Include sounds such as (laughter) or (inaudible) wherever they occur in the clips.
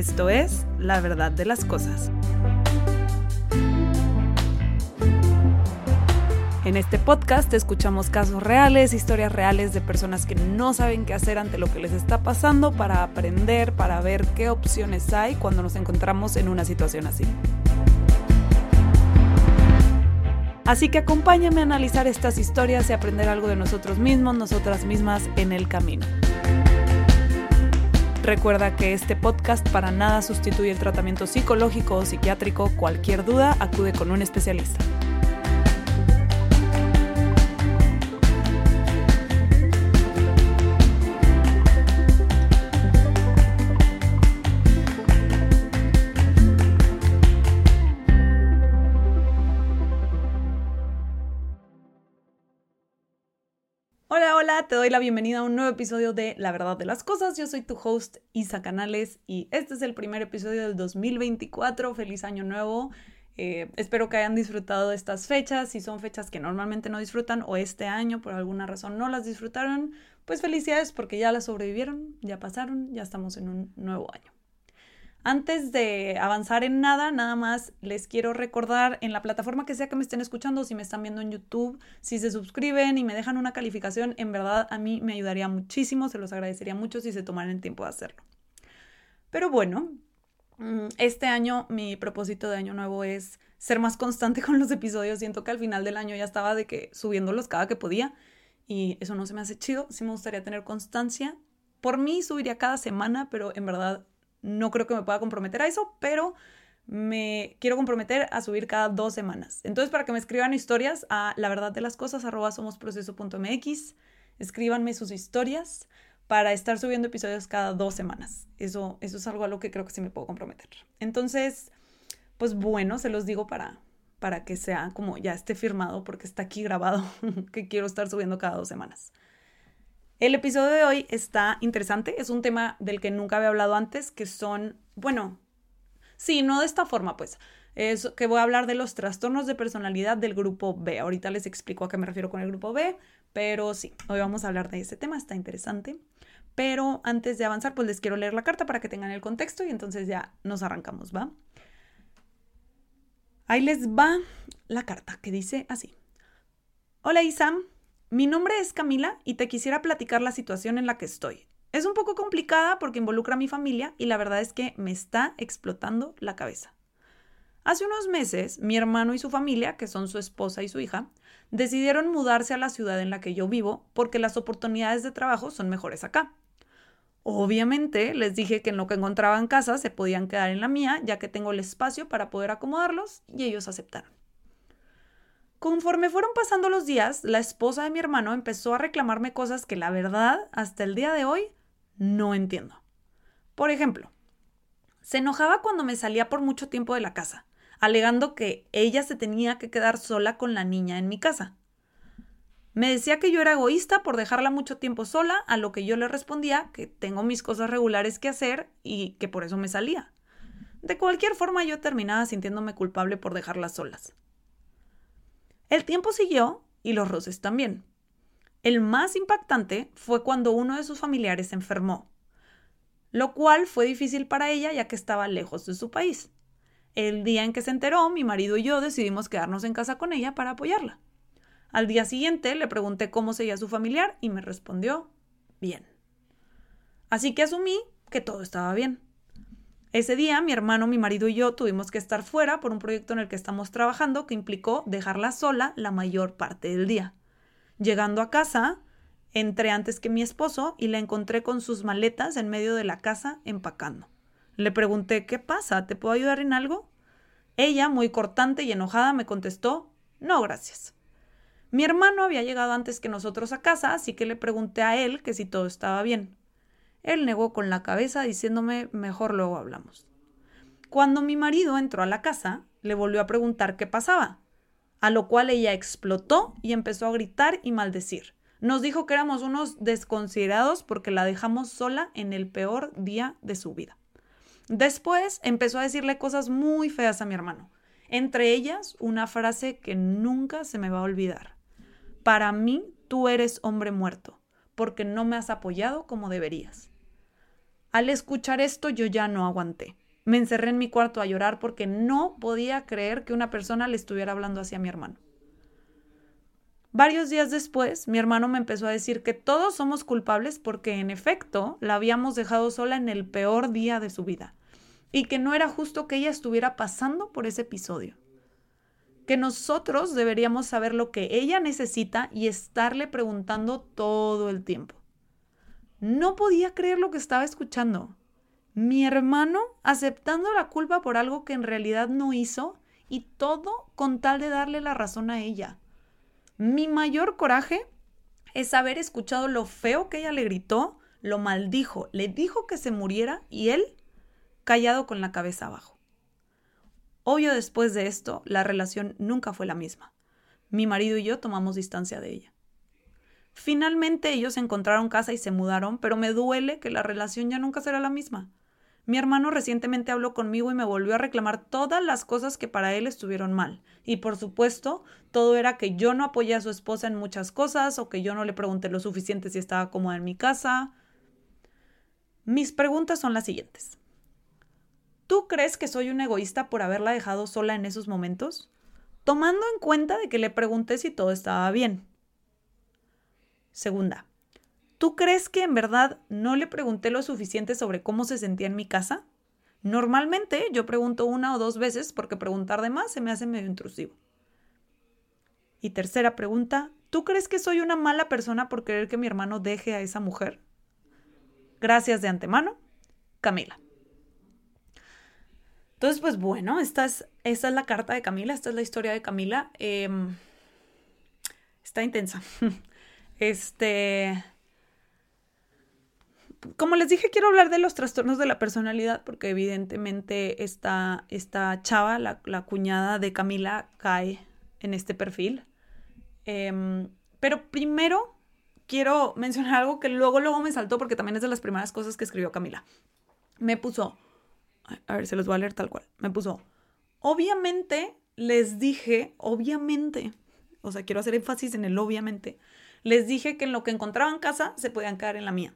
Esto es La verdad de las cosas. En este podcast escuchamos casos reales, historias reales de personas que no saben qué hacer ante lo que les está pasando para aprender, para ver qué opciones hay cuando nos encontramos en una situación así. Así que acompáñame a analizar estas historias y aprender algo de nosotros mismos, nosotras mismas en el camino. Recuerda que este podcast para nada sustituye el tratamiento psicológico o psiquiátrico. Cualquier duda, acude con un especialista. Te doy la bienvenida a un nuevo episodio de La Verdad de las Cosas. Yo soy tu host Isa Canales y este es el primer episodio del 2024. Feliz año nuevo. Eh, espero que hayan disfrutado estas fechas. Si son fechas que normalmente no disfrutan o este año por alguna razón no las disfrutaron, pues felicidades porque ya las sobrevivieron, ya pasaron, ya estamos en un nuevo año. Antes de avanzar en nada, nada más les quiero recordar en la plataforma que sea que me estén escuchando, si me están viendo en YouTube, si se suscriben y me dejan una calificación, en verdad a mí me ayudaría muchísimo, se los agradecería mucho si se tomaran el tiempo de hacerlo. Pero bueno, mm, este año mi propósito de año nuevo es ser más constante (laughs) con los episodios. Siento que al final del año ya estaba de que subiéndolos cada que podía y eso no se me hace chido. Sí me gustaría tener constancia. Por mí subiría cada semana, pero en verdad no creo que me pueda comprometer a eso, pero me quiero comprometer a subir cada dos semanas. Entonces, para que me escriban historias a la verdad de las cosas, arroba somosproceso.mx, escríbanme sus historias para estar subiendo episodios cada dos semanas. Eso, eso es algo a lo que creo que sí me puedo comprometer. Entonces, pues bueno, se los digo para, para que sea como ya esté firmado, porque está aquí grabado, (laughs) que quiero estar subiendo cada dos semanas. El episodio de hoy está interesante, es un tema del que nunca había hablado antes, que son, bueno, sí, no de esta forma, pues, es que voy a hablar de los trastornos de personalidad del grupo B. Ahorita les explico a qué me refiero con el grupo B, pero sí, hoy vamos a hablar de ese tema, está interesante. Pero antes de avanzar, pues les quiero leer la carta para que tengan el contexto y entonces ya nos arrancamos, ¿va? Ahí les va la carta que dice así. Hola Isam, mi nombre es Camila y te quisiera platicar la situación en la que estoy. Es un poco complicada porque involucra a mi familia y la verdad es que me está explotando la cabeza. Hace unos meses, mi hermano y su familia, que son su esposa y su hija, decidieron mudarse a la ciudad en la que yo vivo porque las oportunidades de trabajo son mejores acá. Obviamente les dije que en lo que encontraba en casa se podían quedar en la mía, ya que tengo el espacio para poder acomodarlos, y ellos aceptaron. Conforme fueron pasando los días, la esposa de mi hermano empezó a reclamarme cosas que la verdad, hasta el día de hoy, no entiendo. Por ejemplo, se enojaba cuando me salía por mucho tiempo de la casa, alegando que ella se tenía que quedar sola con la niña en mi casa. Me decía que yo era egoísta por dejarla mucho tiempo sola, a lo que yo le respondía que tengo mis cosas regulares que hacer y que por eso me salía. De cualquier forma yo terminaba sintiéndome culpable por dejarlas solas. El tiempo siguió y los roces también. El más impactante fue cuando uno de sus familiares se enfermó, lo cual fue difícil para ella ya que estaba lejos de su país. El día en que se enteró, mi marido y yo decidimos quedarnos en casa con ella para apoyarla. Al día siguiente le pregunté cómo seguía su familiar y me respondió bien. Así que asumí que todo estaba bien. Ese día mi hermano, mi marido y yo tuvimos que estar fuera por un proyecto en el que estamos trabajando que implicó dejarla sola la mayor parte del día. Llegando a casa, entré antes que mi esposo y la encontré con sus maletas en medio de la casa empacando. Le pregunté, ¿qué pasa? ¿Te puedo ayudar en algo? Ella, muy cortante y enojada, me contestó, no, gracias. Mi hermano había llegado antes que nosotros a casa, así que le pregunté a él que si todo estaba bien. Él negó con la cabeza diciéndome mejor luego hablamos. Cuando mi marido entró a la casa, le volvió a preguntar qué pasaba, a lo cual ella explotó y empezó a gritar y maldecir. Nos dijo que éramos unos desconsiderados porque la dejamos sola en el peor día de su vida. Después empezó a decirle cosas muy feas a mi hermano, entre ellas una frase que nunca se me va a olvidar. Para mí, tú eres hombre muerto, porque no me has apoyado como deberías. Al escuchar esto yo ya no aguanté. Me encerré en mi cuarto a llorar porque no podía creer que una persona le estuviera hablando así a mi hermano. Varios días después, mi hermano me empezó a decir que todos somos culpables porque en efecto la habíamos dejado sola en el peor día de su vida y que no era justo que ella estuviera pasando por ese episodio. Que nosotros deberíamos saber lo que ella necesita y estarle preguntando todo el tiempo. No podía creer lo que estaba escuchando. Mi hermano aceptando la culpa por algo que en realidad no hizo y todo con tal de darle la razón a ella. Mi mayor coraje es haber escuchado lo feo que ella le gritó, lo maldijo, le dijo que se muriera y él callado con la cabeza abajo. Obvio después de esto, la relación nunca fue la misma. Mi marido y yo tomamos distancia de ella. Finalmente ellos encontraron casa y se mudaron, pero me duele que la relación ya nunca será la misma. Mi hermano recientemente habló conmigo y me volvió a reclamar todas las cosas que para él estuvieron mal. Y por supuesto, todo era que yo no apoyé a su esposa en muchas cosas o que yo no le pregunté lo suficiente si estaba cómoda en mi casa. Mis preguntas son las siguientes. ¿Tú crees que soy un egoísta por haberla dejado sola en esos momentos? Tomando en cuenta de que le pregunté si todo estaba bien. Segunda, ¿Tú crees que en verdad no le pregunté lo suficiente sobre cómo se sentía en mi casa? Normalmente yo pregunto una o dos veces porque preguntar de más se me hace medio intrusivo. Y tercera pregunta, ¿tú crees que soy una mala persona por querer que mi hermano deje a esa mujer? Gracias de antemano, Camila. Entonces, pues bueno, esta es, esta es la carta de Camila, esta es la historia de Camila. Em, está intensa. (laughs) Este, como les dije, quiero hablar de los trastornos de la personalidad porque evidentemente esta, esta chava, la, cuñada de Camila, cae en este perfil. Em, pero primero quiero mencionar algo que luego, luego me saltó porque también es de las primeras cosas que escribió Camila. Me puso, a ver, se los voy a leer tal cual. Me puso, obviamente les dije, obviamente, o sea, quiero hacer énfasis en el obviamente, les dije que en lo que encontraban casa se podían quedar en la mía.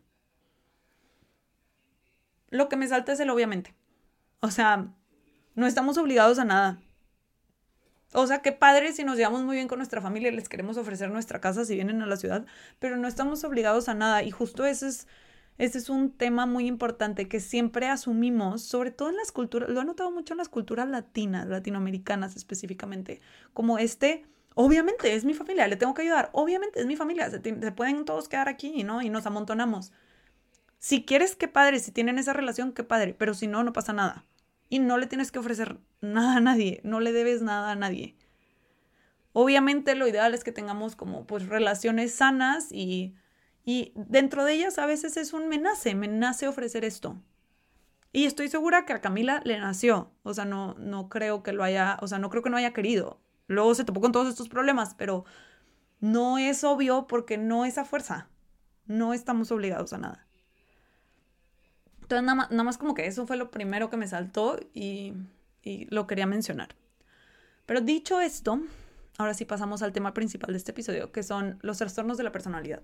Lo que me salta es el obviamente. O sea, no estamos obligados a nada. O sea, qué padre si nos llevamos muy bien con nuestra familia les queremos ofrecer nuestra casa si vienen a la ciudad, pero no estamos obligados a nada. Y justo ese es, ese es un tema muy importante que siempre asumimos, sobre todo en las culturas, lo he notado mucho en las culturas latinas, latinoamericanas específicamente, como este, obviamente es mi familia, le tengo que ayudar, obviamente es mi familia, se, pueden todos quedar aquí, ¿no? Y nos amontonamos. Si quieres, qué padre, si tienen esa relación, qué padre, pero si no, no pasa nada. Y no le tienes que ofrecer nada a nadie, no le debes nada a nadie. Obviamente lo ideal es que tengamos como pues relaciones sanas y, y dentro de ellas a veces es un me nace, me nace ofrecer esto. Y estoy segura que a Camila le nació, o sea, no, no creo que lo haya, o sea, no creo que no haya querido. Luego se topó con todos estos problemas, pero no es obvio porque no es a fuerza. No estamos obligados a nada. Entonces, nada más, como que eso fue lo primero que me saltó y, y lo quería mencionar. Pero dicho esto, ahora sí pasamos al tema principal de este episodio, que son los trastornos de la personalidad.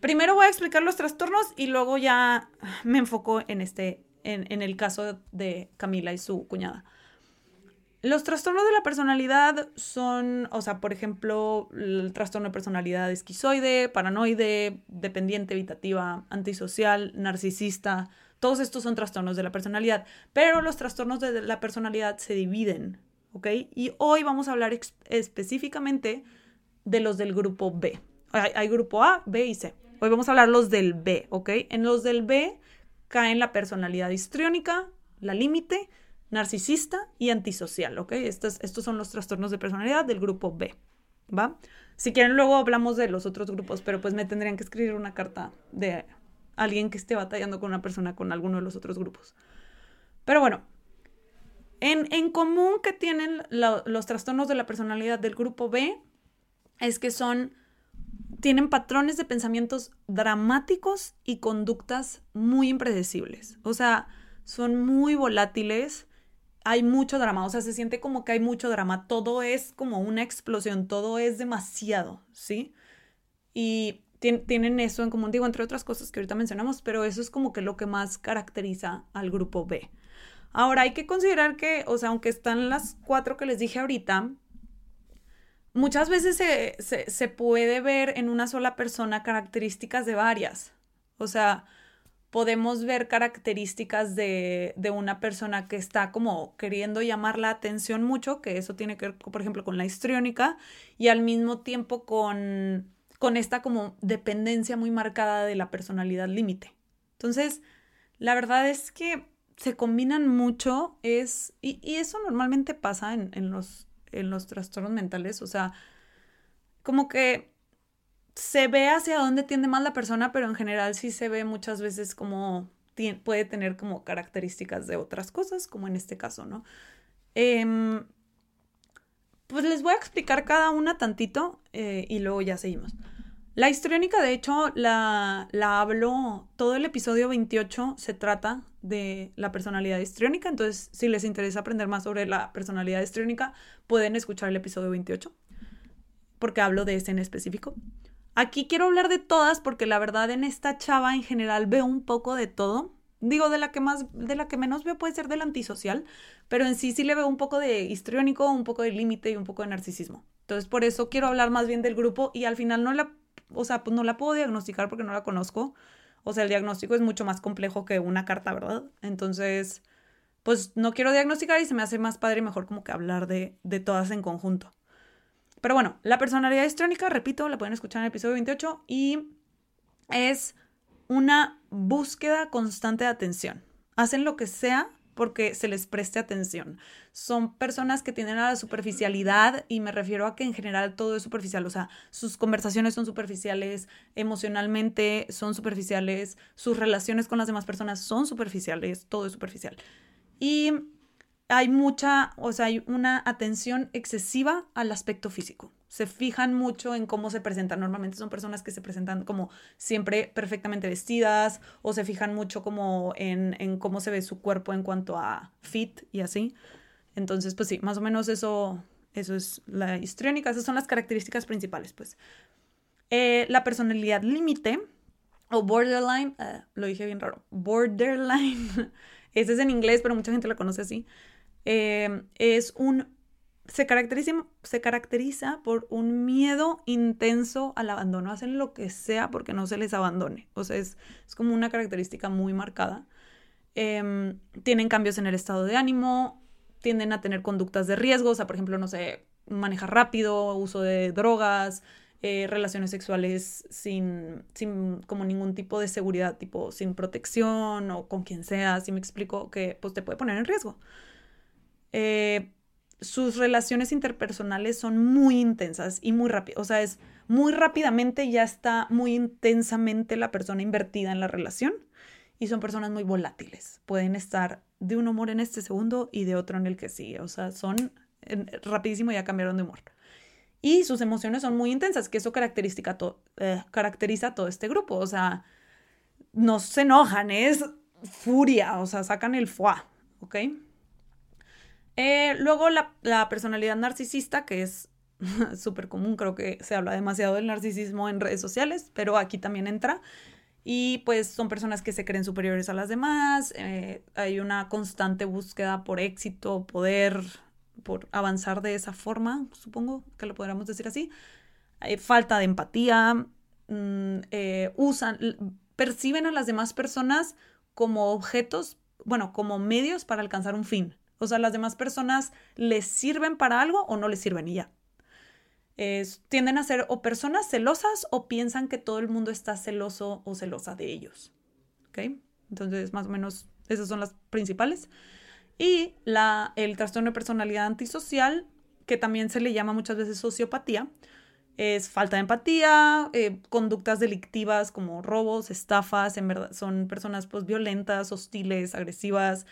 Primero voy a explicar los trastornos y luego ya me enfoco en este, en, en el caso de Camila y su cuñada. Los trastornos de la personalidad son, o sea, por ejemplo, el trastorno de personalidad esquizoide, paranoide, dependiente, evitativa, antisocial, narcisista. Todos estos son trastornos de la personalidad, pero los trastornos de la personalidad se dividen, ¿ok? Y hoy vamos a hablar específicamente de los del grupo B. Hay, grupo A, B y C. Hoy vamos a hablar los del B, ¿ok? En los del B caen la personalidad histriónica, la límite, narcisista y antisocial, ¿ok? Estos, estos son los trastornos de personalidad del grupo B, ¿va? Si quieren, luego hablamos de los otros grupos, pero pues me tendrían que escribir una carta de alguien que esté batallando con una persona con alguno de los otros grupos. Pero bueno, en, común que tienen los trastornos de la personalidad del grupo B es que son, tienen patrones de pensamientos dramáticos y conductas muy impredecibles. O sea, son muy volátiles, hay mucho drama, o sea, se siente como que hay mucho drama, todo es como una explosión, todo es demasiado, ¿sí? Y tienen eso en común, digo, entre otras cosas que ahorita mencionamos, pero eso es como que lo que más caracteriza al grupo B. Ahora hay que considerar que, o sea, aunque están las cuatro que les dije ahorita, muchas veces se, se puede ver en una sola persona características de varias. O sea, podemos ver características de, una persona que está como queriendo llamar la atención mucho, que eso tiene que ver, por ejemplo, con la histriónica, y al mismo tiempo con, con esta como dependencia muy marcada de la personalidad límite. Entonces, la verdad es que se combinan mucho, es, y, eso normalmente pasa en, en, los, en los trastornos mentales, o sea, como que se ve hacia dónde tiende más la persona, pero en general sí se ve muchas veces como puede tener como características de otras cosas, como en este caso, ¿no? Em, pues les voy a explicar cada una tantito eh, y luego ya seguimos. La histriónica, de hecho, la, la hablo, todo el episodio 28 se trata de la personalidad histriónica, entonces si les interesa aprender más sobre la personalidad histriónica, pueden escuchar el episodio 28, porque hablo de ese en específico. Aquí quiero hablar de todas porque la verdad en esta chava en general veo un poco de todo. Digo, de la que más, de la que menos veo puede ser del antisocial, pero en sí sí le veo un poco de histriónico, un poco de límite y un poco de narcisismo. Entonces, por eso quiero hablar más bien del grupo y al final no la, o sea, pues no la puedo diagnosticar porque no la conozco. O sea, el diagnóstico es mucho más complejo que una carta, ¿verdad? Entonces, pues no quiero diagnosticar y se me hace más padre y mejor como que hablar de, de todas en conjunto. Pero bueno, la personalidad histrónica, repito, la pueden escuchar en el episodio 28 y es una búsqueda constante de atención. Hacen lo que sea porque se les preste atención. Son personas que tienen a la superficialidad y me refiero a que en general todo es superficial, o sea, sus conversaciones son superficiales, emocionalmente son superficiales, sus relaciones con las demás personas son superficiales, todo es superficial. Y hay mucha, o sea, hay una atención excesiva al aspecto físico. Se fijan mucho en cómo se presentan. Normalmente son personas que se presentan como siempre perfectamente vestidas o se fijan mucho como en, en cómo se ve su cuerpo en cuanto a fit y así. Entonces, pues sí, más o menos eso, eso es la histriónica. Esas son las características principales, pues. Eh, la personalidad límite o borderline, eh, lo dije bien raro, borderline, (laughs) ese es en inglés, pero mucha gente lo conoce así. Em, es un... Se caracteriza, se caracteriza por un miedo intenso al abandono. Hacen lo que sea porque no se les abandone. O sea, es, como una característica muy marcada. Em, tienen cambios en el estado de ánimo, tienden a tener conductas de riesgo, o sea, por ejemplo, no sé, manejar rápido, uso de drogas, eh, relaciones sexuales sin, sin como ningún tipo de seguridad, tipo sin protección o con quien sea, si me explico, que pues te puede poner en riesgo. Eh, sus relaciones interpersonales son muy intensas y muy rápidas. O sea, es muy rápidamente ya está muy intensamente la persona invertida en la relación y son personas muy volátiles. Pueden estar de un humor en este segundo y de otro en el que sigue. O sea, son rapidísimo ya cambiaron de humor. Y sus emociones son muy intensas, que eso característica eh, caracteriza a todo este grupo. O sea, no se enojan, es furia, o sea, sacan el fuá, ¿ok? Eh, luego la, personalidad narcisista, que es (laughs) súper común, creo que se habla demasiado del narcisismo en redes sociales, pero aquí también entra. Y pues son personas que se creen superiores a las demás, eh, hay una constante búsqueda por éxito, poder, por avanzar de esa forma, supongo que lo podríamos decir así. Hay falta de empatía, mm, eh, usan, perciben a las demás personas como objetos, bueno, como medios para alcanzar un fin. O sea, las demás personas les sirven para algo o no les sirven y ya. tienden a ser o personas celosas o piensan que todo el mundo está celoso o celosa de ellos. ¿Ok? Entonces, más o menos, esas son las principales. Y la, el trastorno de personalidad antisocial, que también se le llama muchas veces sociopatía, es falta de empatía, eh, conductas delictivas como robos, estafas, en verdad son personas pues violentas, hostiles, agresivas,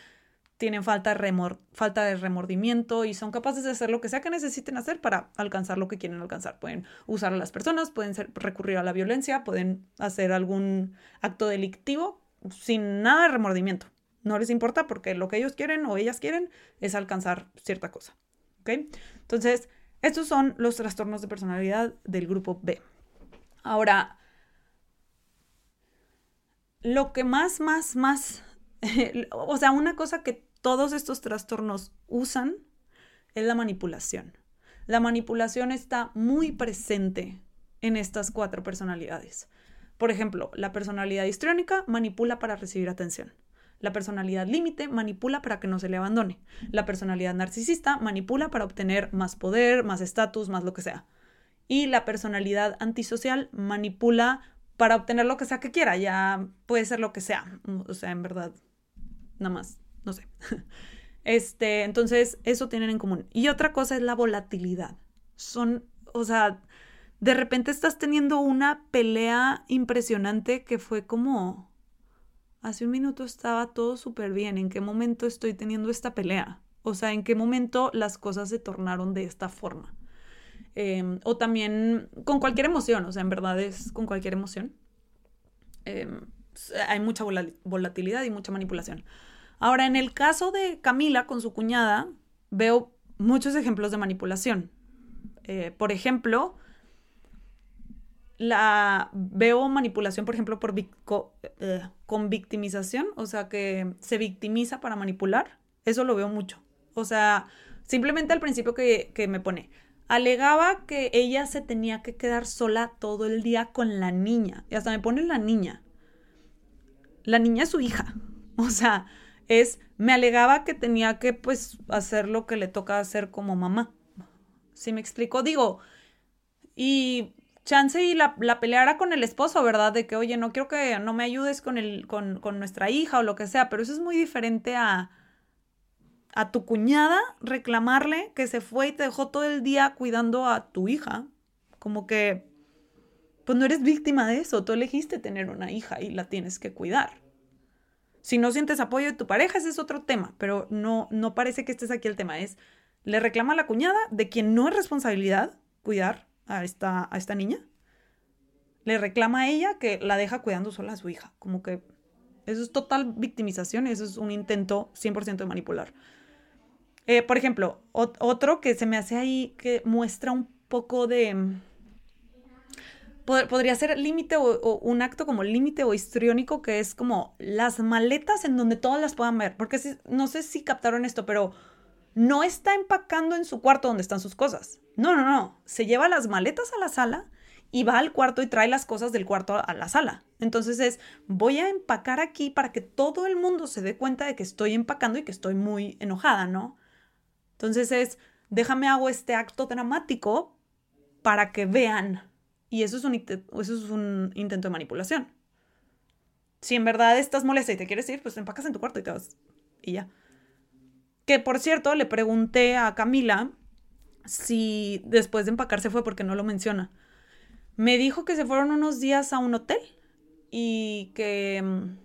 tienen falta de, falta de remordimiento y son capaces de hacer lo que sea que necesiten hacer para alcanzar lo que quieren alcanzar. Pueden usar a las personas, pueden recurrir a la violencia, pueden hacer algún acto delictivo sin nada de remordimiento. No les importa porque lo que ellos quieren o ellas quieren es alcanzar cierta cosa. ¿Ok? Entonces, estos son los trastornos de personalidad del grupo B. Ahora, lo que más, más, más, (laughs) o sea, una cosa que todos estos trastornos usan la manipulación. La manipulación está muy presente en estas cuatro personalidades. Por ejemplo, la personalidad histriónica manipula para recibir atención. La personalidad límite manipula para que no se le abandone. La personalidad narcisista manipula para obtener más poder, más estatus, más lo que sea. Y la personalidad antisocial manipula para obtener lo que sea que quiera. Ya puede ser lo que sea. O sea, en verdad, nada más, no sé. (laughs) Este, entonces, eso tienen en común. Y otra cosa es la volatilidad. Son, o sea, de repente estás teniendo una pelea impresionante que fue como, hace un minuto estaba todo súper bien, ¿en qué momento estoy teniendo esta pelea? O sea, ¿en qué momento las cosas se tornaron de esta forma? Em, o también con cualquier emoción, o sea, en verdad es con cualquier emoción. Em, hay mucha volatilidad y mucha manipulación. Ahora, en el caso de Camila con su cuñada, veo muchos ejemplos de manipulación. Eh, por ejemplo, la veo manipulación, por ejemplo, por eh, con victimización, o sea, que se victimiza para manipular. Eso lo veo mucho. O sea, simplemente al principio que, que me pone, alegaba que ella se tenía que quedar sola todo el día con la niña. Y hasta me pone la niña. La niña es su hija. (laughs) O sea, es, me alegaba que tenía que pues hacer lo que le toca hacer como mamá. ¿Sí me explico? Digo, y chance y la, la peleara con el esposo, ¿verdad? De que, oye, no quiero que no me ayudes con, el, con, con nuestra hija o lo que sea, pero eso es muy diferente a, a tu cuñada reclamarle que se fue y te dejó todo el día cuidando a tu hija. Como que, pues no eres víctima de eso, tú elegiste tener una hija y la tienes que cuidar. Si no sientes apoyo de tu pareja, ese es otro tema, pero no, no parece que estés aquí el tema. Es, le reclama a la cuñada de quien no es responsabilidad cuidar a esta, a esta niña. Le reclama a ella que la deja cuidando sola a su hija. Como que eso es total victimización, eso es un intento 100% de manipular. Eh, por ejemplo, otro que se me hace ahí que muestra un poco de... podría ser límite o, un acto como límite o histriónico que es como las maletas en donde todas las puedan ver. Porque no sé si captaron esto, pero no está empacando en su cuarto donde están sus cosas. No, no, no. Se lleva las maletas a la sala y va al cuarto y trae las cosas del cuarto a la sala. Entonces es, voy a empacar aquí para que todo el mundo se dé cuenta de que estoy empacando y que estoy muy enojada, ¿no? Entonces es, déjame hago este acto dramático para que vean. Y eso es un, eso es un intento de manipulación. Si en verdad estás molesta y te quieres ir, pues empacas en tu cuarto y te vas. Y ya. Que por cierto, le pregunté a Camila si después de empacar se fue porque no lo menciona. Me dijo que se fueron unos días a un hotel y que mm,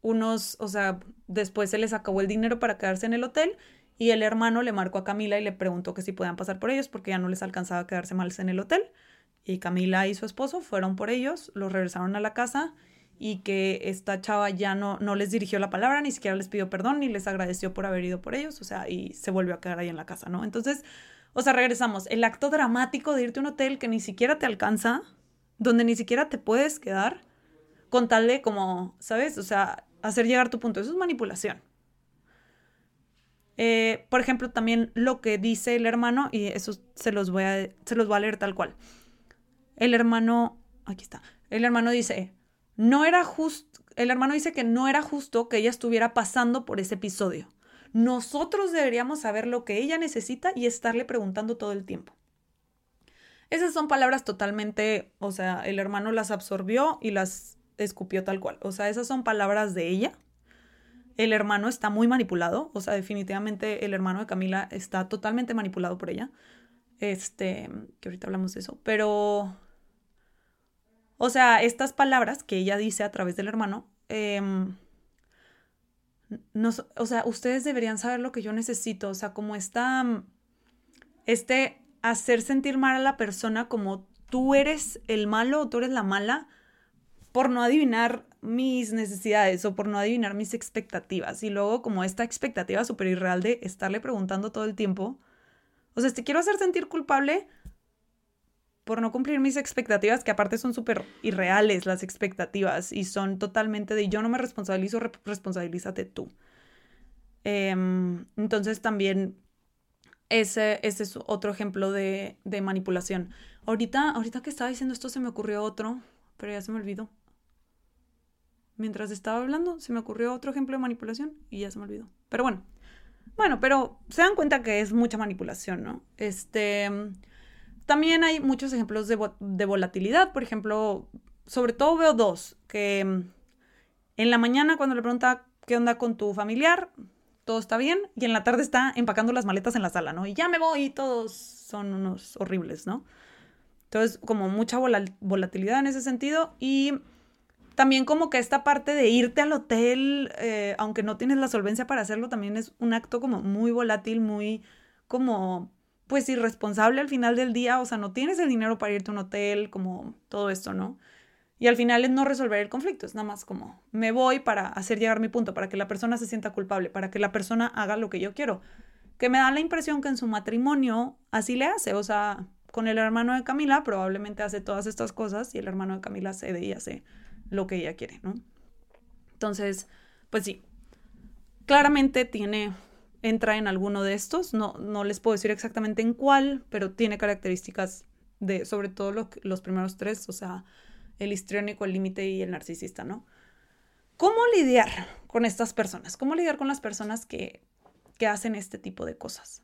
unos, o sea, después se les acabó el dinero para quedarse en el hotel y el hermano le marcó a Camila y le preguntó que si podían pasar por ellos porque ya no les alcanzaba a quedarse mal en el hotel. Y Camila y su esposo fueron por ellos, los regresaron a la casa y que esta chava ya no, no les dirigió la palabra, ni siquiera les pidió perdón, ni les agradeció por haber ido por ellos, o sea, y se volvió a quedar ahí en la casa, ¿no? Entonces, o sea, regresamos. El acto dramático de irte a un hotel que ni siquiera te alcanza, donde ni siquiera te puedes quedar, con tal de como, ¿sabes? O sea, hacer llegar tu punto. Eso es manipulación. Eh, por ejemplo, también lo que dice el hermano, y eso se los voy a, se los voy a leer tal cual. El hermano, aquí está, el hermano dice, no era justo, el hermano dice que no era justo que ella estuviera pasando por ese episodio. Nosotros deberíamos saber lo que ella necesita y estarle preguntando todo el tiempo. Esas son palabras totalmente, o sea, el hermano las absorbió y las escupió tal cual. O sea, esas son palabras de ella el hermano está muy manipulado, o sea, definitivamente el hermano de Camila está totalmente manipulado por ella. Este, que ahorita hablamos de eso, pero, o sea, estas palabras que ella dice a través del hermano, em, o sea, ustedes deberían saber lo que yo necesito, o sea, como está, este, hacer sentir mal a la persona como tú eres el malo o tú eres la mala por no adivinar mis necesidades o por no adivinar mis expectativas. Y luego como esta expectativa súper irreal de estarle preguntando todo el tiempo. O sea, te quiero hacer sentir culpable por no cumplir mis expectativas, que aparte son súper irreales las expectativas y son totalmente de yo no me responsabilizo, responsabilízate tú. Em, entonces también ese, ese, es otro ejemplo de, de, manipulación. Ahorita, ahorita que estaba diciendo esto se me ocurrió otro, pero ya se me olvidó. Mientras estaba hablando se me ocurrió otro ejemplo de manipulación y ya se me olvidó. Pero bueno, bueno, pero se dan cuenta que es mucha manipulación, ¿no? Este también hay muchos ejemplos de, volatilidad. Por ejemplo, sobre todo veo dos, que mm, en la mañana cuando le pregunta qué onda con tu familiar, todo está bien, y en la tarde está empacando las maletas en la sala, ¿no? Y ya me voy y todos son unos horribles, ¿no? Entonces, como mucha volatilidad en ese sentido y también como que esta parte de irte al hotel, eh, aunque no tienes la solvencia para hacerlo, también es un acto como muy volátil, muy como pues irresponsable al final del día, o sea, no tienes el dinero para irte a un hotel, como todo esto, ¿no? Y al final es no resolver el conflicto, es nada más como me voy para hacer llegar mi punto, para que la persona se sienta culpable, para que la persona haga lo que yo quiero. Que me da la impresión que en su matrimonio así le hace, o sea, con el hermano de Camila probablemente hace todas estas cosas y el hermano de Camila cede y hace lo que ella quiere, ¿no? Entonces, pues sí, claramente tiene entra en alguno de estos. No, no les puedo decir exactamente en cuál, pero tiene características de, sobre todo los primeros tres, o sea, el histriónico, el límite y el narcisista, ¿no? ¿Cómo lidiar con estas personas? ¿Cómo lidiar con las personas que, que hacen este tipo de cosas?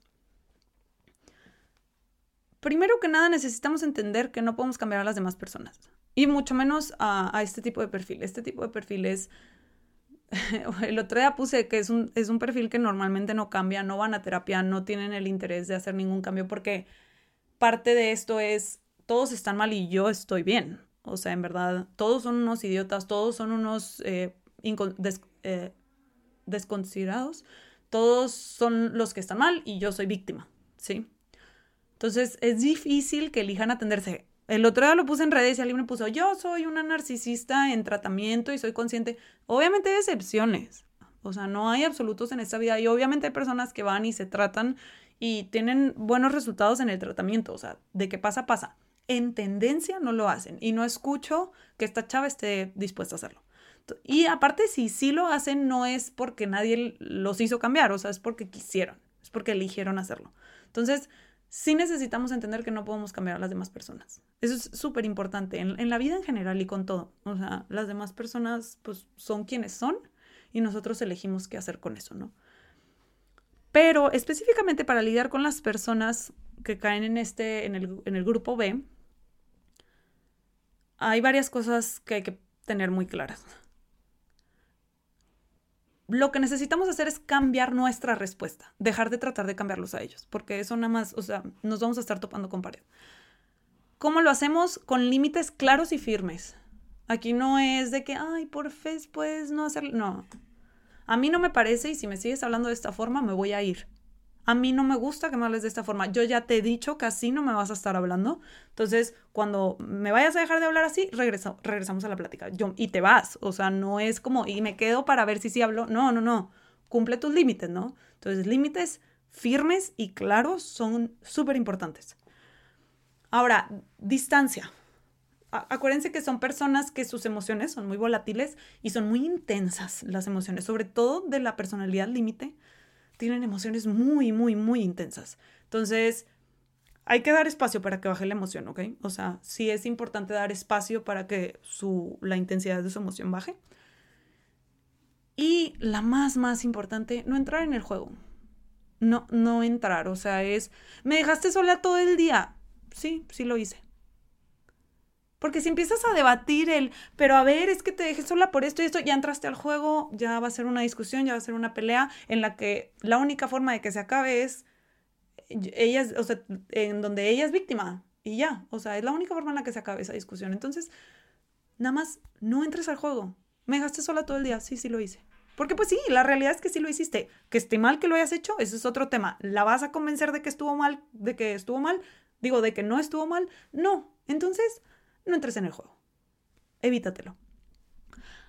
Primero que nada, necesitamos entender que no podemos cambiar a las demás personas. Y mucho menos a, a este tipo de perfil. Este tipo de perfil es (laughs) el otro día puse que es un, es un perfil que normalmente no cambia, no van a terapia, no tienen el interés de hacer ningún cambio porque parte de esto es todos están mal y yo estoy bien. O sea, en verdad, todos son unos idiotas, todos son unos eh, eh, desconsiderados, todos son los que están mal y yo soy víctima, ¿sí? Entonces es difícil que elijan atenderse. El otro día lo puse en redes y alguien me puso, yo soy una narcisista en tratamiento y soy consciente. Obviamente hay excepciones, o sea, no hay absolutos en esta vida y obviamente hay personas que van y se tratan y tienen buenos resultados en el tratamiento, o sea, de qué pasa, pasa. En tendencia no lo hacen y no escucho que esta chava esté dispuesta a hacerlo. Y aparte, si sí lo hacen, no es porque nadie los hizo cambiar, o sea, es porque quisieron, es porque eligieron hacerlo. Entonces, sí necesitamos entender que no podemos cambiar a las demás personas. Eso es súper importante en, la vida en general y con todo. O sea, las demás personas pues son quienes son y nosotros elegimos qué hacer con eso, ¿no? Pero específicamente para lidiar con las personas que caen en, este, en el, en el grupo B, hay varias cosas que hay que tener muy claras lo que necesitamos hacer es cambiar nuestra respuesta, dejar de tratar de cambiarlos a ellos, porque eso nada más, o sea, nos vamos a estar topando con pared. ¿Cómo lo hacemos? Con límites claros y firmes. Aquí no es de que, ay, por fe puedes no hacerlo. No. A mí no me parece y si me sigues hablando de esta forma, me voy a ir a mí no me gusta que me hables de esta forma. Yo ya te he dicho que así no me vas a estar hablando. Entonces, cuando me vayas a dejar de hablar así, regresamos a la plática. Yo, y te vas. O sea, no es como, y me quedo para ver si sí hablo. No, no, no. Cumple tus límites, ¿no? Entonces, límites firmes y claros son súper importantes. Ahora, distancia. acuérdense que son personas que sus emociones son muy volátiles y son muy intensas las emociones, sobre todo de la personalidad límite tienen emociones muy, muy, muy intensas. Entonces, hay que dar espacio para que baje la emoción, ¿ok? O sea, sí es importante dar espacio para que su, la intensidad de su emoción baje. Y la más, más importante, no entrar en el juego. No, no entrar, o sea, es, me dejaste sola todo el día. Sí, sí lo hice. Porque si empiezas a debatir el, pero a ver, es que te dejé sola por esto y esto, ya entraste al juego, ya va a ser una discusión, ya va a ser una pelea en la que la única forma de que se acabe es ella, o sea, en donde ella es víctima y ya, o sea, es la única forma en la que se acabe esa discusión. Entonces, nada más no entres al juego. Me dejaste sola todo el día, sí, sí lo hice. Porque pues sí, la realidad es que sí lo hiciste. Que esté mal que lo hayas hecho, ese es otro tema. ¿La vas a convencer de que estuvo mal, de que estuvo mal? Digo, de que no estuvo mal. No. Entonces, no entres en el juego. Evítatelo.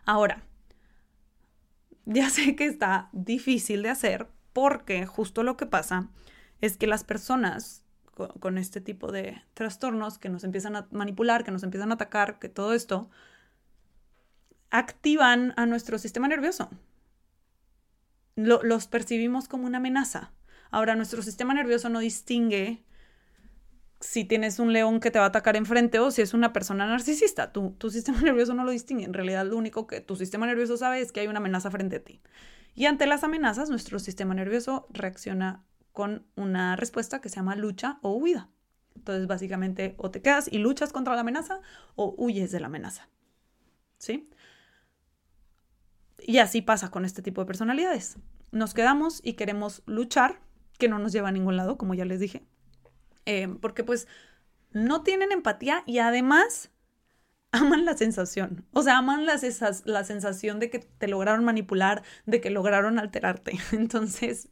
Ahora, ya (laughs) sé que está difícil de hacer porque justo lo que pasa es que las personas con, este tipo de trastornos que nos empiezan a manipular, que nos empiezan a atacar, que todo esto activan a nuestro sistema nervioso. los percibimos como una amenaza. Ahora, nuestro sistema nervioso no distingue si tienes un león que te va a atacar enfrente o si es una persona narcisista. Tu, tu sistema (laughs) nervioso no lo distingue. En realidad, lo único que tu sistema nervioso sabe es que hay una amenaza frente a ti. Y ante las amenazas, nuestro sistema nervioso reacciona con una respuesta que se llama lucha o huida. Entonces, básicamente, o te quedas y luchas contra la amenaza o huyes de la amenaza. ¿Sí? Y así pasa con este tipo de personalidades. Nos quedamos y queremos luchar, que no nos lleva a ningún lado, como ya les dije. Eh, porque pues no tienen empatía y además aman la sensación. O sea, aman la sensación de que te lograron manipular, de que lograron alterarte. (laughs) Entonces,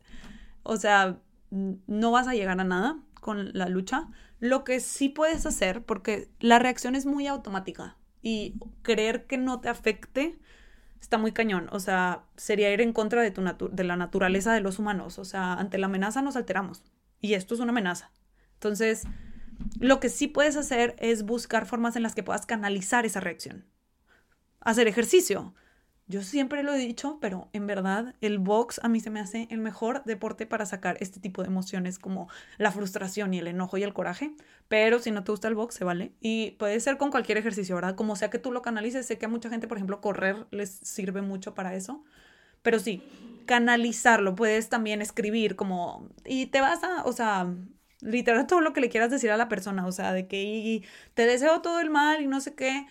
o sea, no vas a llegar a nada con la lucha. Lo que sí puedes hacer, porque la reacción es muy automática y creer que no te afecte está muy cañón. O sea, sería ir en contra de, tu de la naturaleza de los humanos. O sea, ante la amenaza nos alteramos. Y esto es una amenaza. Entonces, lo que sí puedes hacer es buscar formas en las que puedas canalizar esa reacción. Hacer ejercicio. Yo siempre lo he dicho, pero en verdad el box a mí se me hace el mejor deporte para sacar este tipo de emociones como la frustración y el enojo y el coraje. Pero si no te gusta el box, se vale. Y puede ser con cualquier ejercicio, ¿verdad? Como sea que tú lo canalices. Sé que a mucha gente, por ejemplo, correr les sirve mucho para eso. Pero sí, canalizarlo. Puedes también escribir como... Y te vas a, o sea, literal todo lo que le quieras decir a la persona. O sea, de que te deseo todo el mal y no sé qué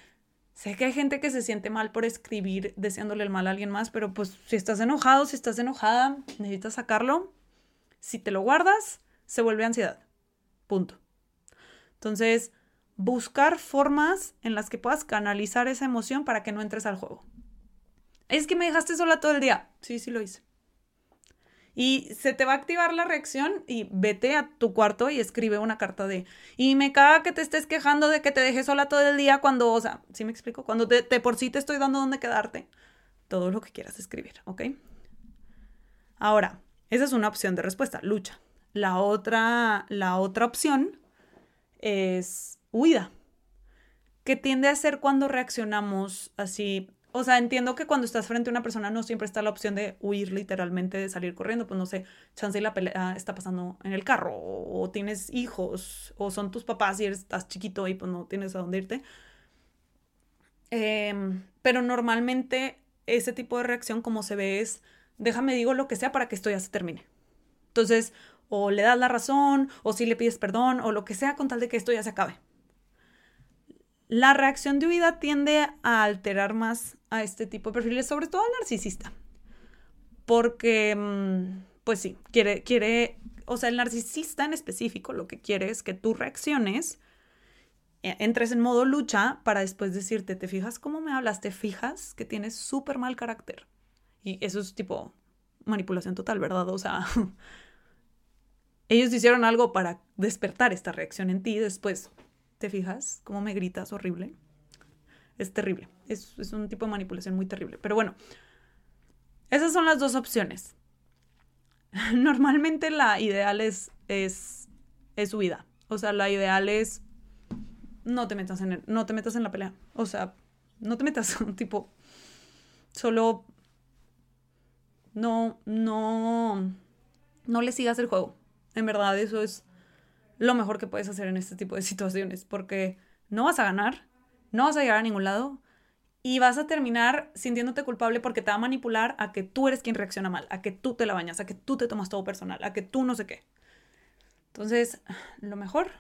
Sé que hay gente que se siente mal por escribir deseándole el mal a alguien más, pero pues si estás enojado, si estás enojada, necesitas sacarlo. Si te lo guardas, se vuelve ansiedad. Punto. Entonces, buscar formas en las que puedas canalizar esa emoción para que no entres al juego. Es que me dejaste sola todo el día. Sí, sí lo hice y se te va a activar la reacción y vete a tu cuarto y escribe una carta de, y me caga que te estés quejando de que te dejé sola todo el día cuando, o sea, ¿sí me explico? Cuando te, por sí te estoy dando donde quedarte. Todo lo que quieras escribir, ¿ok? Ahora, esa es una opción de respuesta, lucha. La otra, la otra opción es huida, que tiende a ser cuando reaccionamos así o sea, entiendo que cuando estás frente a una persona no siempre está la opción de huir literalmente, de salir corriendo, pues no sé, chance y la pelea está pasando en el carro, o, tienes hijos, o son tus papás y eres, estás chiquito y pues no tienes a dónde irte. Em, pero normalmente ese tipo de reacción como se ve es, déjame digo lo que sea para que esto ya se termine. Entonces, o le das la razón, o si le pides perdón, o lo que sea con tal de que esto ya se acabe. La reacción de huida tiende a alterar más a este tipo de perfiles, sobre todo al narcisista. Porque, mm, pues sí, quiere, quiere, o sea, el narcisista en específico lo que quiere es que tú reacciones, e, entres en modo lucha para después decirte, ¿te fijas cómo me hablas? ¿Te fijas que tienes súper mal carácter? Y eso es tipo manipulación total, ¿verdad? O sea, (laughs) ellos hicieron algo para despertar esta reacción en ti y después ¿Te fijas cómo me gritas horrible? Es terrible. Es, un tipo de manipulación muy terrible. Pero bueno, esas son las dos opciones. (laughs) Normalmente la ideal es, es, es huida. O sea, la ideal es no te metas en no te metas en la pelea. O sea, no te metas, (laughs) tipo, solo no, no, no le sigas el juego. En verdad, eso es lo mejor que puedes hacer en este tipo de (laughs) situaciones, porque no vas a ganar, no vas a llegar a ningún lado y vas a terminar sintiéndote culpable porque te va a manipular a que tú eres quien reacciona mal, a que tú te la bañas, a que tú te tomas todo personal, a que tú no sé qué. Entonces, lo mejor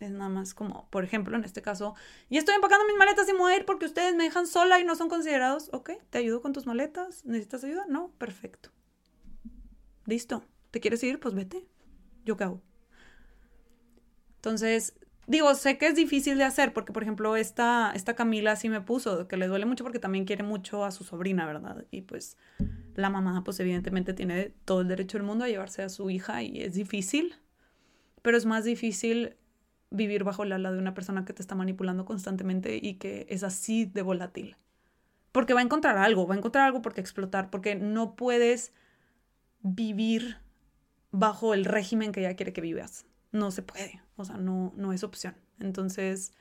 es nada más como, por ejemplo, en este caso, y estoy empacando mis maletas y me voy a ir porque ustedes me dejan sola y no son considerados. Ok, ¿te ayudo con tus maletas? ¿Necesitas ayuda? No, perfecto. Listo. ¿Te quieres ir? Pues vete. ¿Yo qué hago? Entonces, digo, sé que es difícil de hacer porque, por ejemplo, esta, esta Camila sí me puso, que le duele mucho porque también quiere mucho a su sobrina, ¿verdad? Y pues la mamá, pues evidentemente tiene todo el derecho del mundo a llevarse a su hija y es difícil, pero es más difícil vivir bajo el ala de una persona que te está manipulando constantemente y que es así de volátil. Porque va a encontrar algo, va a encontrar algo por qué explotar, porque no puedes vivir bajo el régimen que ella quiere que vivas. No se puede, o sea, no, no es opción. Entonces,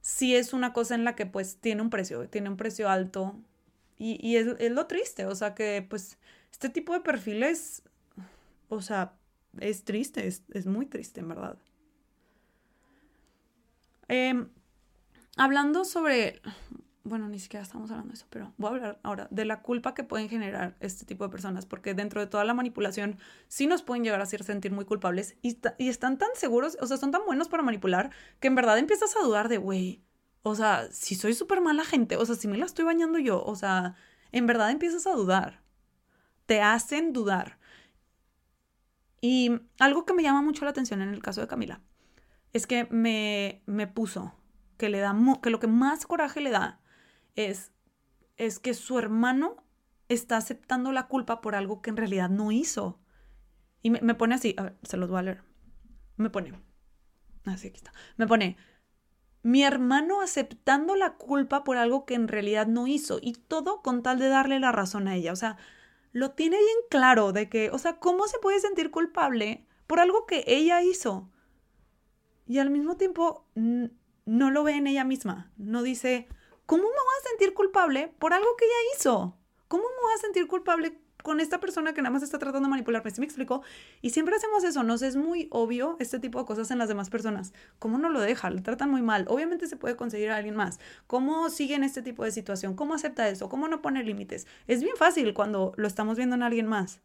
sí es una cosa en la que pues tiene un precio, tiene un precio alto y, es, lo triste, o sea, que pues este tipo de perfiles, o sea, es triste, es, es muy triste, en verdad. Em, hablando sobre, bueno, ni siquiera estamos hablando de eso, pero voy a hablar ahora de la culpa que pueden generar este tipo de personas, porque dentro de toda la manipulación sí nos pueden llegar a hacer sentir muy culpables y, están tan seguros, o sea, son tan buenos para manipular que en verdad empiezas a dudar de, güey, o sea, si soy súper mala gente, o sea, si me la estoy bañando yo, o sea, en verdad empiezas a dudar, te hacen dudar. Y algo que me llama mucho la atención en el caso de Camila es que me, me puso que le da que lo que más coraje le da es, es que su hermano está aceptando la culpa por algo que en realidad no hizo. Y me, pone así, a ver, se los voy a leer. Me pone, así aquí está. Me pone, mi hermano aceptando la culpa por algo que en realidad no hizo y todo con tal de darle la razón a ella. O sea, lo tiene bien claro de que, o sea, ¿cómo se puede sentir culpable por algo que ella hizo? y al mismo tiempo no lo ve en ella misma. No dice, ¿cómo me voy a sentir culpable por algo que ella hizo? ¿Cómo me voy a sentir culpable con esta persona que nada más está tratando de manipularme? ¿Sí me explico? Y siempre hacemos eso, nos es muy obvio este tipo de cosas en las demás personas. ¿Cómo no lo deja? Le tratan muy mal. Obviamente se puede conseguir a alguien más. ¿Cómo sigue en este tipo de situación? ¿Cómo acepta eso? ¿Cómo no pone límites? Es bien fácil cuando lo estamos viendo en alguien más.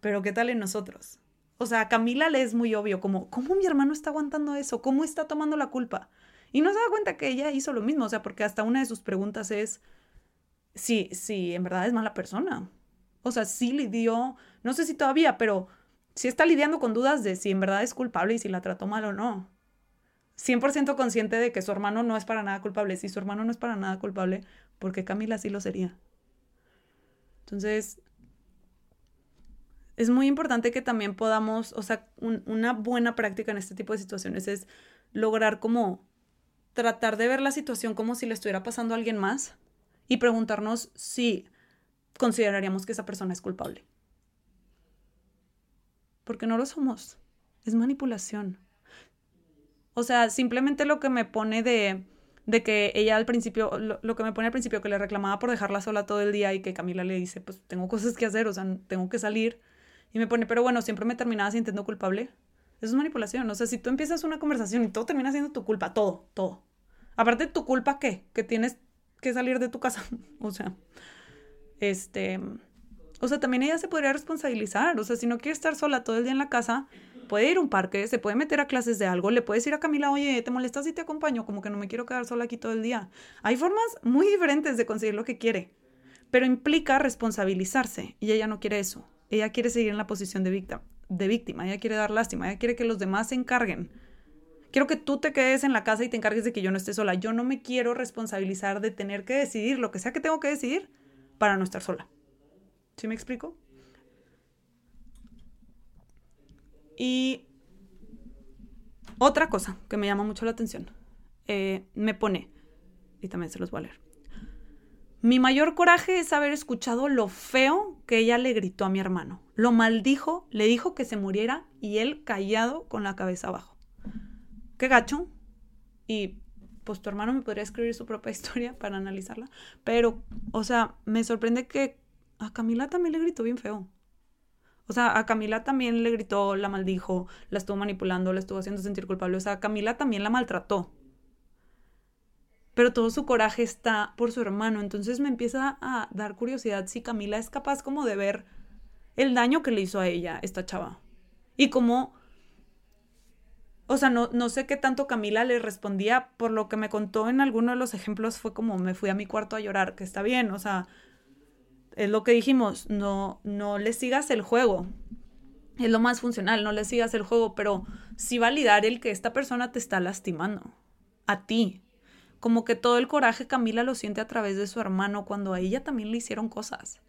Pero ¿qué tal en nosotros? O sea, a Camila le es muy obvio, como, ¿cómo mi hermano está aguantando eso? ¿Cómo está tomando la culpa? Y no se da cuenta que ella hizo lo mismo, o sea, porque hasta una de sus preguntas es si, si en verdad es mala persona. O sea, sí lidió, no sé si todavía, pero sí está lidiando con dudas de si en verdad es culpable y si la trató mal o no. 100% consciente de que su hermano no es para nada culpable. Si su hermano no es para nada culpable, porque Camila sí lo sería. Entonces, es muy importante que también podamos, o sea, una buena práctica en este tipo de situaciones es lograr como tratar de ver la situación como si le estuviera pasando a alguien más y preguntarnos si consideraríamos que esa persona es culpable. Porque no lo somos. Es manipulación. O sea, simplemente lo que me pone de, de que ella al principio, lo, lo, que me pone al principio, que le reclamaba por dejarla sola todo el día y que Camila le dice, pues tengo cosas que hacer, o sea, tengo que salir. Y me pone, pero bueno, siempre me terminaba sintiendo culpable. Eso es manipulación. O sea, si tú empiezas una conversación y todo termina siendo tu culpa, todo, todo. Aparte, ¿tu culpa qué? Que tienes que salir de tu casa. (laughs) o sea, este. O sea, también ella se podría responsabilizar. O sea, si no quiere estar sola todo el día en la casa, puede ir a un parque, se puede meter a clases de algo, le puedes ir a Camila, oye, ¿te molestas si te acompaño? Como que no me quiero quedar sola aquí todo el día. Hay formas muy diferentes de conseguir lo que quiere, pero implica responsabilizarse y ella no quiere eso. Ella quiere seguir en la posición de víctima, de víctima, ella quiere dar lástima, ella quiere que los demás se encarguen. Quiero que tú te quedes en la casa y te encargues de que yo no esté sola. Yo no me quiero responsabilizar de tener que decidir lo que sea que tengo que decidir para no estar sola. ¿Sí me explico? Y otra cosa que me llama mucho la atención, eh, me pone, y también se los voy a leer. Mi mayor coraje es haber escuchado lo feo que ella le gritó a mi hermano. Lo maldijo, le dijo que se muriera y él callado con la cabeza abajo. Qué gacho. Y pues tu hermano me podría escribir su propia (laughs) historia para analizarla. Pero, o sea, me sorprende que a Camila también le gritó bien feo. O sea, a Camila también le gritó, la maldijo, la estuvo manipulando, la estuvo haciendo sentir culpable. O sea, Camila también la maltrató pero todo su coraje está por su hermano. Entonces me empieza a dar curiosidad si Camila es capaz como de ver el daño que le hizo a ella esta chava. Y como, o sea, no, no sé qué tanto Camila le respondía, por lo que me contó en alguno de los ejemplos fue como me fui a mi cuarto a llorar, que está bien, o sea, es lo que dijimos, no, no le sigas el juego. Es lo más funcional, no le sigas el juego, pero sí validar el que esta persona te está lastimando. A ti, como que todo el coraje Camila lo siente a través de su hermano cuando a ella también le hicieron cosas.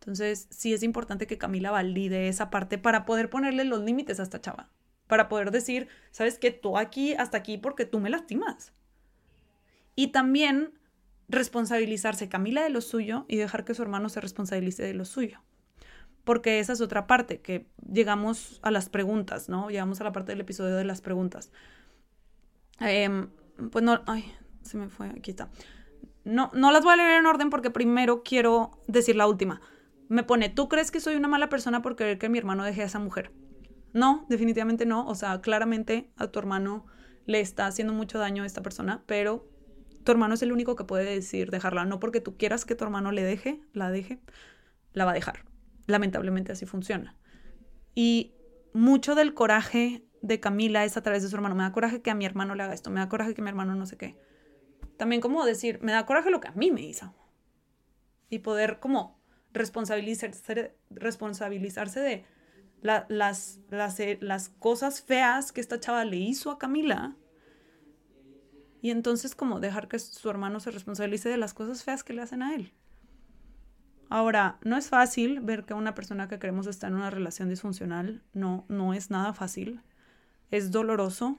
Entonces, sí es importante que Camila valide esa parte para poder ponerle los límites a esta chava. Para poder decir, sabes que tú aquí, hasta aquí, porque tú me lastimas. Y también responsabilizarse Camila de lo suyo y dejar que su hermano se responsabilice de lo suyo. porque esa es otra parte, que llegamos a las preguntas, ¿no? Llegamos a la parte del episodio de las preguntas. Em, pues no, ay, se me fue, aquí está. No, no las voy a leer en orden porque primero quiero decir la última. Me pone, ¿tú crees que soy una mala persona por querer que mi hermano deje a esa mujer? No, definitivamente no. O sea, claramente a tu hermano le está haciendo mucho daño a esta persona, pero tu hermano es el único que puede decir dejarla. No porque tú quieras que tu hermano le deje, la deje, la va a dejar. Lamentablemente así funciona. Y mucho del coraje de Camila es a través de su hermano. Me da coraje que a mi hermano le haga esto, me da coraje que mi hermano no sé qué. También como decir, me da coraje lo que a mí me hizo. Y poder como responsabilizarse, responsabilizarse de las, eh, las cosas feas que esta chava le hizo a Camila. Y entonces como dejar que su hermano se responsabilice de las cosas feas que le hacen a él. Ahora, no es fácil ver que una persona que queremos está en una relación disfuncional. No, no es nada fácil. Es doloroso.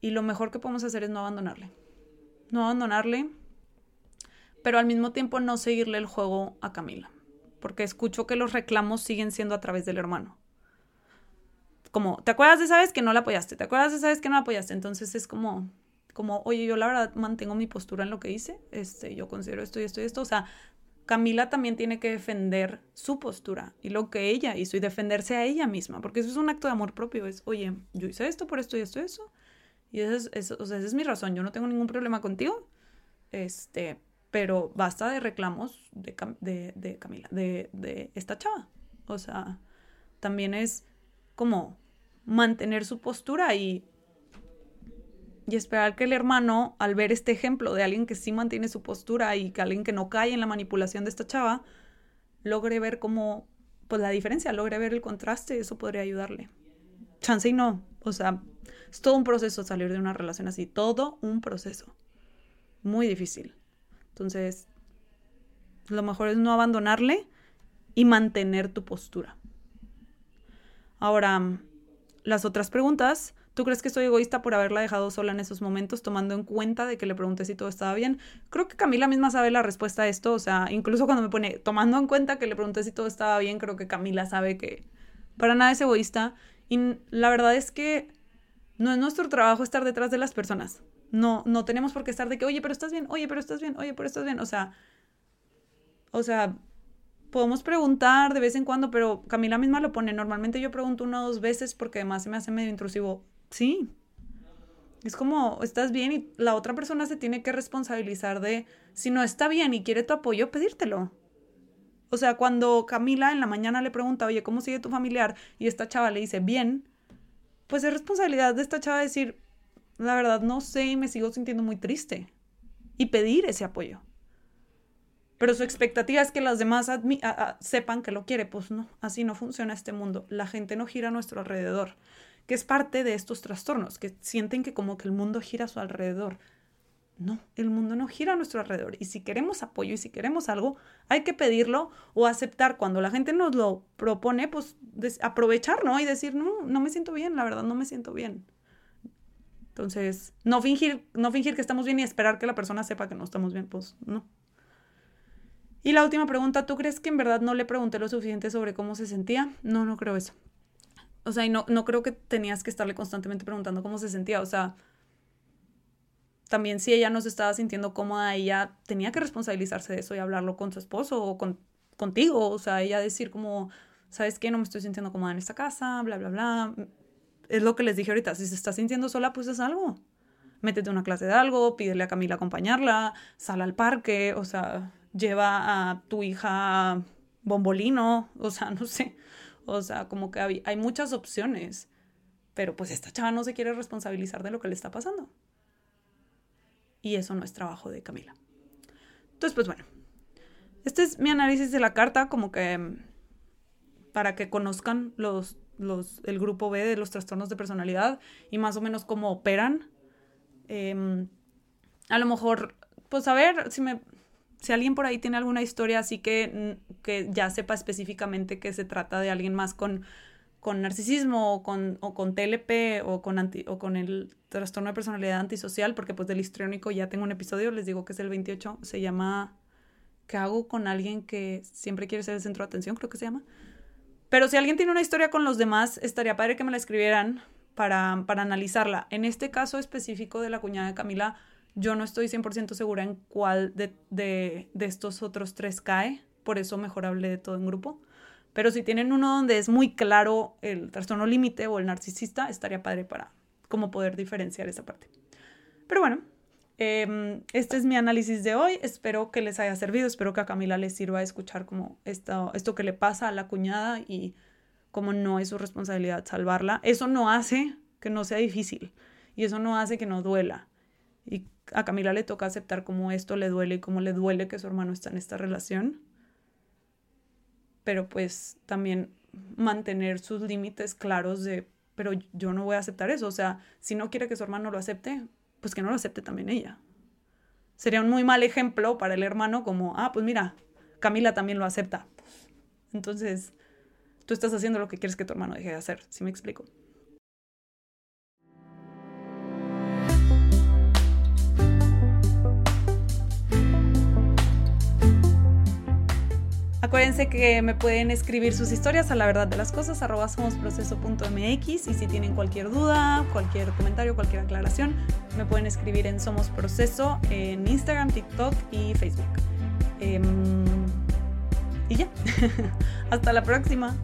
Y lo mejor que podemos hacer es no abandonarle. No abandonarle, pero al mismo tiempo no seguirle el juego a Camila. Porque escucho que los reclamos siguen siendo a través del hermano. Como, ¿te acuerdas de esa vez que no la apoyaste? ¿Te acuerdas de esa vez que no la apoyaste? Entonces es como, como, oye, yo la verdad mantengo mi postura en lo que hice. Este, yo considero esto y esto y esto. O sea, Camila también tiene que defender su postura y lo que ella hizo y defenderse a ella misma, porque eso es un acto de amor propio, es, oye, yo hice esto por esto y esto y eso, y esa es, o sea, esa es mi razón, yo no tengo ningún problema contigo, este, pero basta de reclamos de, Camila, de, de esta chava, o sea, también es como mantener su postura y y esperar que el hermano, al ver este ejemplo de alguien que sí mantiene su postura y que alguien que no cae en la manipulación de esta chava, logre ver cómo, pues la diferencia, logre ver el contraste, eso podría ayudarle. Chance y no, o sea, es todo un proceso salir de una relación así, todo un proceso. Muy difícil. Entonces, lo mejor es no abandonarle y mantener tu postura. Ahora, las otras preguntas ¿Tú crees que soy egoísta por haberla dejado sola en esos momentos, tomando en cuenta de que le pregunté si todo estaba bien? Creo que Camila misma sabe la respuesta a esto, o sea, incluso cuando me pone, tomando en cuenta que le pregunté si todo estaba bien, creo que Camila sabe que para nada es egoísta. Y la verdad es que no es nuestro trabajo estar detrás de las personas. No, no tenemos por qué estar de que, oye, pero estás bien, oye, pero estás bien, oye, pero estás bien. O sea, o sea, podemos preguntar de vez en cuando, pero Camila misma lo pone. Normalmente yo pregunto una o dos veces porque además se me hace medio intrusivo. Sí. Es como, estás bien y la otra persona se tiene que responsabilizar de, si no está bien y quiere tu apoyo, pedírtelo. O sea, cuando Camila en la mañana le pregunta, oye, ¿cómo sigue tu familiar? Y esta chava le dice, bien, pues es responsabilidad de esta chava decir, la verdad no sé y me sigo sintiendo muy triste. Y pedir ese apoyo. Pero su expectativa es que las demás sepan que lo quiere. Pues no, así no funciona este mundo. La gente no gira a nuestro alrededor que es parte de estos trastornos, que sienten que como que el mundo gira a su alrededor. No, el mundo no gira a nuestro alrededor. Y si queremos apoyo y si queremos algo, hay que pedirlo o aceptar. Cuando la gente nos lo propone, pues aprovechar, ¿no? Y decir, no, no me siento bien, la verdad, no me siento bien. Entonces, no fingir, no fingir que estamos bien y esperar que la persona sepa que no estamos bien, pues no. Y la última pregunta, ¿tú crees que en verdad no le pregunté lo suficiente sobre cómo se sentía? No, no creo eso. O sea, y no, no creo que tenías que estarle constantemente preguntando cómo se sentía. O sea, también si ella no se estaba sintiendo cómoda, ella tenía que responsabilizarse de eso y hablarlo con su esposo o con, contigo. O sea, ella decir como, ¿sabes qué? No me estoy sintiendo cómoda en esta casa, bla, bla, bla. Es lo que les dije ahorita. Si se está sintiendo sola, pues es algo. Métete una clase de algo, pídele a Camila acompañarla, sal al parque, o sea, lleva a tu hija bombolino, o sea, (laughs) no sé. O sea, como que hay, muchas opciones, pero pues esta chava no se quiere responsabilizar de lo que le está pasando. Y eso no es trabajo de Camila. Entonces, pues bueno, este es mi análisis de la carta, como que mm, para que conozcan los, los, el grupo B de los trastornos de personalidad y más o menos cómo operan. Em, a lo mejor, pues a ver si me, si alguien por ahí tiene alguna historia así que, que ya sepa específicamente que se trata de alguien más con, con narcisismo o con, o con TLP o con, anti, o con el trastorno de personalidad antisocial, porque pues del histriónico ya tengo un episodio, les digo que es el 28, se llama ¿qué hago con alguien que siempre quiere ser el centro de atención? Creo que se llama. Pero si alguien tiene una historia con los demás, estaría padre que me la escribieran para, para analizarla. En este caso específico de la cuñada de Camila, yo no estoy 100% segura en cuál de, de, de, estos otros tres cae, por eso mejor hablé de todo en grupo. Pero si tienen uno donde es muy claro el trastorno límite o el narcisista, estaría padre para cómo poder diferenciar esa parte. Pero bueno, eh, este es mi análisis de hoy. Espero que les haya servido. Espero que a Camila les sirva escuchar como esto, esto que le pasa a la cuñada y cómo no es su responsabilidad salvarla. Eso no hace que no sea difícil y eso no hace que no duela. Y a Camila le toca aceptar cómo esto le duele y cómo le duele que su hermano está en esta relación. Pero pues también mantener sus límites claros de, pero yo no voy a aceptar eso. O sea, si no quiere que su hermano lo acepte, pues que no lo acepte también ella. Sería un muy mal ejemplo para el hermano como, ah, pues mira, Camila también lo acepta. Entonces, tú estás haciendo lo que quieres que tu hermano deje de hacer, ¿sí me explico? Acuérdense que me pueden escribir sus historias a la verdad de las cosas, arroba somosproceso.mx y si tienen cualquier duda, cualquier comentario, cualquier aclaración, me pueden escribir en Somos Proceso en Instagram, TikTok y Facebook. Eh, y ya, (laughs) hasta la próxima.